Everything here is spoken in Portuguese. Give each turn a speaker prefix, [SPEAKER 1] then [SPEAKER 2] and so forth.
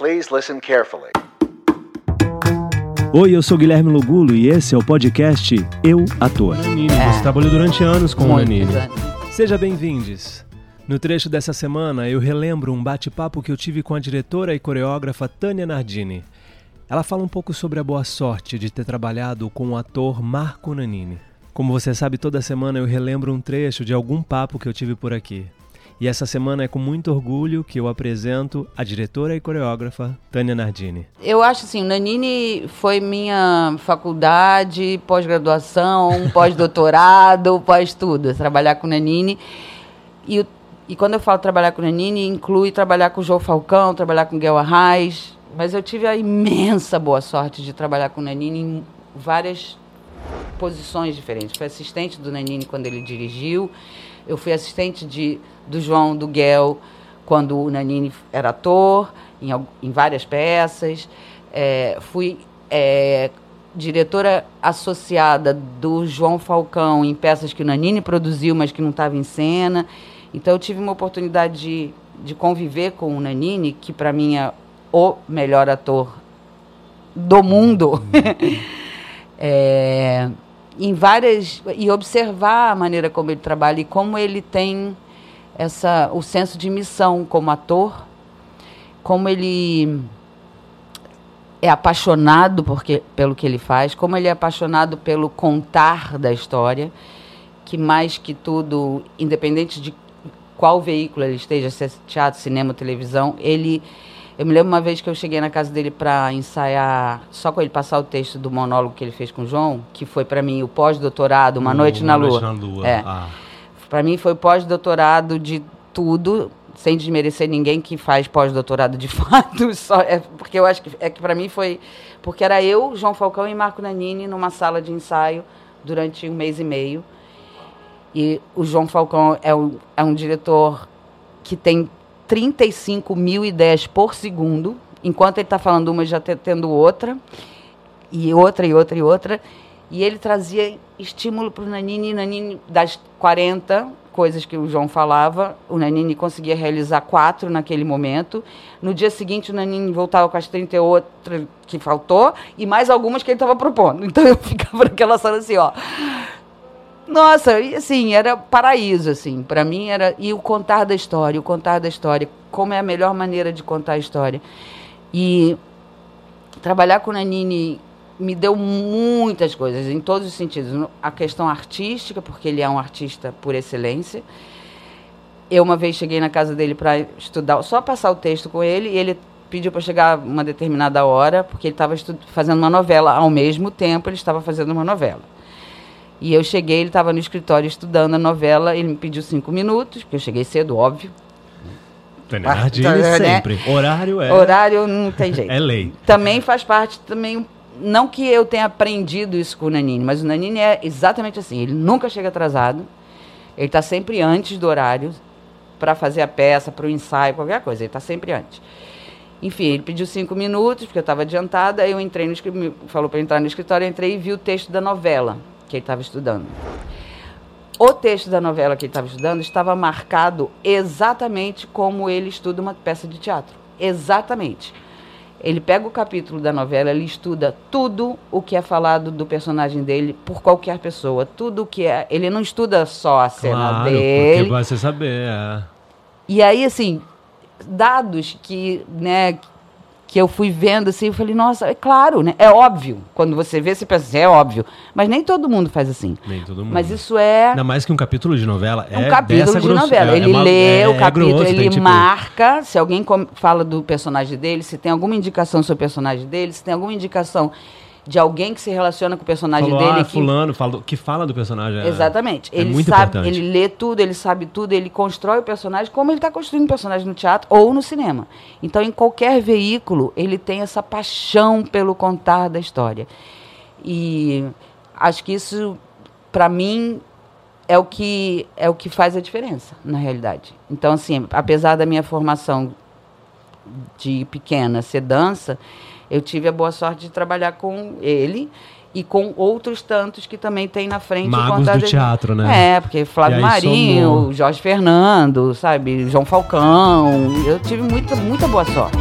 [SPEAKER 1] Please listen carefully.
[SPEAKER 2] Oi, eu sou Guilherme Lugulo e esse é o podcast Eu, Ator.
[SPEAKER 3] Nanini, você trabalhou durante anos com o Nanini.
[SPEAKER 4] anos.
[SPEAKER 2] Seja bem-vindos. No trecho dessa semana, eu relembro um bate-papo que eu tive com a diretora e coreógrafa Tânia Nardini. Ela fala um pouco sobre a boa sorte de ter trabalhado com o ator Marco Nanini. Como você sabe, toda semana eu relembro um trecho de algum papo que eu tive por aqui. E essa semana é com muito orgulho que eu apresento a diretora e coreógrafa Tânia Nardini.
[SPEAKER 4] Eu acho assim, Nanini foi minha faculdade, pós-graduação, pós-doutorado, pós-tudo. Trabalhar com o Nanini. E, e quando eu falo trabalhar com Nanini, inclui trabalhar com o João Falcão, trabalhar com o Guel Arraes. Mas eu tive a imensa boa sorte de trabalhar com Nanini em várias posições diferentes. Fui assistente do Nanini quando ele dirigiu. Eu fui assistente de, do João do Guel quando o Nanini era ator, em, em várias peças. É, fui é, diretora associada do João Falcão em peças que o Nanini produziu, mas que não estava em cena. Então eu tive uma oportunidade de, de conviver com o Nanini, que para mim é o melhor ator do mundo. É, em várias e observar a maneira como ele trabalha e como ele tem essa o senso de missão como ator, como ele é apaixonado porque, pelo que ele faz, como ele é apaixonado pelo contar da história, que mais que tudo, independente de qual veículo ele esteja, se é teatro, cinema, televisão, ele eu me lembro uma vez que eu cheguei na casa dele para ensaiar, só com ele passar o texto do monólogo que ele fez com o João, que foi para mim o pós-doutorado, Uma Noite na
[SPEAKER 3] Uma
[SPEAKER 4] Lua.
[SPEAKER 3] Noite na Lua.
[SPEAKER 4] É.
[SPEAKER 3] Ah.
[SPEAKER 4] Para mim foi pós-doutorado de tudo, sem desmerecer ninguém que faz pós-doutorado de fato, só é porque eu acho que é que para mim foi porque era eu, João Falcão e Marco Nanini numa sala de ensaio durante um mês e meio. E o João Falcão é um, é um diretor que tem 35 mil ideias por segundo, enquanto ele está falando uma, já tá tendo outra, e outra, e outra, e outra. E ele trazia estímulo para o Nanini, Nanini, das 40 coisas que o João falava, o Nanini conseguia realizar quatro naquele momento. No dia seguinte, o Nanini voltava com as 38 que faltou, e mais algumas que ele estava propondo. Então eu ficava naquela sala assim, ó. Nossa, e assim, era paraíso, assim. Para mim era. E o contar da história, o contar da história. Como é a melhor maneira de contar a história. E trabalhar com Nanini me deu muitas coisas, em todos os sentidos. A questão artística, porque ele é um artista por excelência. Eu uma vez cheguei na casa dele para estudar, só passar o texto com ele, e ele pediu para chegar uma determinada hora, porque ele estava fazendo uma novela ao mesmo tempo, ele estava fazendo uma novela. E eu cheguei, ele estava no escritório estudando a novela, ele me pediu cinco minutos, porque eu cheguei cedo, óbvio. Ah,
[SPEAKER 3] Nardini
[SPEAKER 4] tá, né?
[SPEAKER 3] sempre. Horário é,
[SPEAKER 4] Horário não tem jeito.
[SPEAKER 3] é lei.
[SPEAKER 4] também faz parte também não que eu tenha aprendido isso com o Nanini, mas o Nanini é exatamente assim, ele nunca chega atrasado. Ele está sempre antes do horário para fazer a peça, para o ensaio, qualquer coisa, ele está sempre antes. Enfim, ele pediu cinco minutos, porque eu estava adiantada, aí eu entrei no escritório, falou para entrar no escritório, eu entrei e vi o texto da novela que ele estava estudando. O texto da novela que ele estava estudando estava marcado exatamente como ele estuda uma peça de teatro. Exatamente. Ele pega o capítulo da novela, ele estuda tudo o que é falado do personagem dele por qualquer pessoa. Tudo o que é. Ele não estuda só a cena
[SPEAKER 3] Claro,
[SPEAKER 4] dele.
[SPEAKER 3] porque vai você saber. É.
[SPEAKER 4] E aí, assim, dados que, né, que eu fui vendo, assim, eu falei, nossa, é claro, né? É óbvio. Quando você vê, você pensa assim, é óbvio. Mas nem todo mundo faz assim.
[SPEAKER 3] Nem todo mundo.
[SPEAKER 4] Mas isso é.
[SPEAKER 3] Ainda mais que um capítulo de novela
[SPEAKER 4] É um
[SPEAKER 3] é
[SPEAKER 4] capítulo de
[SPEAKER 3] grosso-
[SPEAKER 4] novela.
[SPEAKER 3] é-
[SPEAKER 4] ele
[SPEAKER 3] é uma-
[SPEAKER 4] lê
[SPEAKER 3] é-
[SPEAKER 4] o
[SPEAKER 3] é
[SPEAKER 4] capítulo,
[SPEAKER 3] grosso,
[SPEAKER 4] ele
[SPEAKER 3] tem, tipo,
[SPEAKER 4] marca. Se alguém fala do personagem dele, se tem alguma indicação sobre o personagem dele, se tem alguma indicação de alguém que se relaciona com o personagem
[SPEAKER 3] falou,
[SPEAKER 4] dele.
[SPEAKER 3] ah,
[SPEAKER 4] que,
[SPEAKER 3] fulano, fala, que fala do personagem. é-
[SPEAKER 4] Exatamente.
[SPEAKER 3] É
[SPEAKER 4] ele
[SPEAKER 3] muito
[SPEAKER 4] sabe,
[SPEAKER 3] importante.
[SPEAKER 4] ele lê tudo, ele sabe tudo, ele constrói o personagem como ele está construindo o personagem no teatro ou no cinema. Então, em qualquer veículo, ele tem essa paixão pelo contar da história. E acho que isso, para mim, é o que é o que faz a diferença, na realidade. Então, assim, apesar da minha formação de pequena ser dança, eu tive a boa sorte de trabalhar com ele e com outros tantos que também tem na frente
[SPEAKER 3] Magos do teatro, né?
[SPEAKER 4] É, porque Flávio Marinho,
[SPEAKER 3] somou-
[SPEAKER 4] Jorge Fernando, sabe, João Falcão. Eu tive muita, muita boa sorte.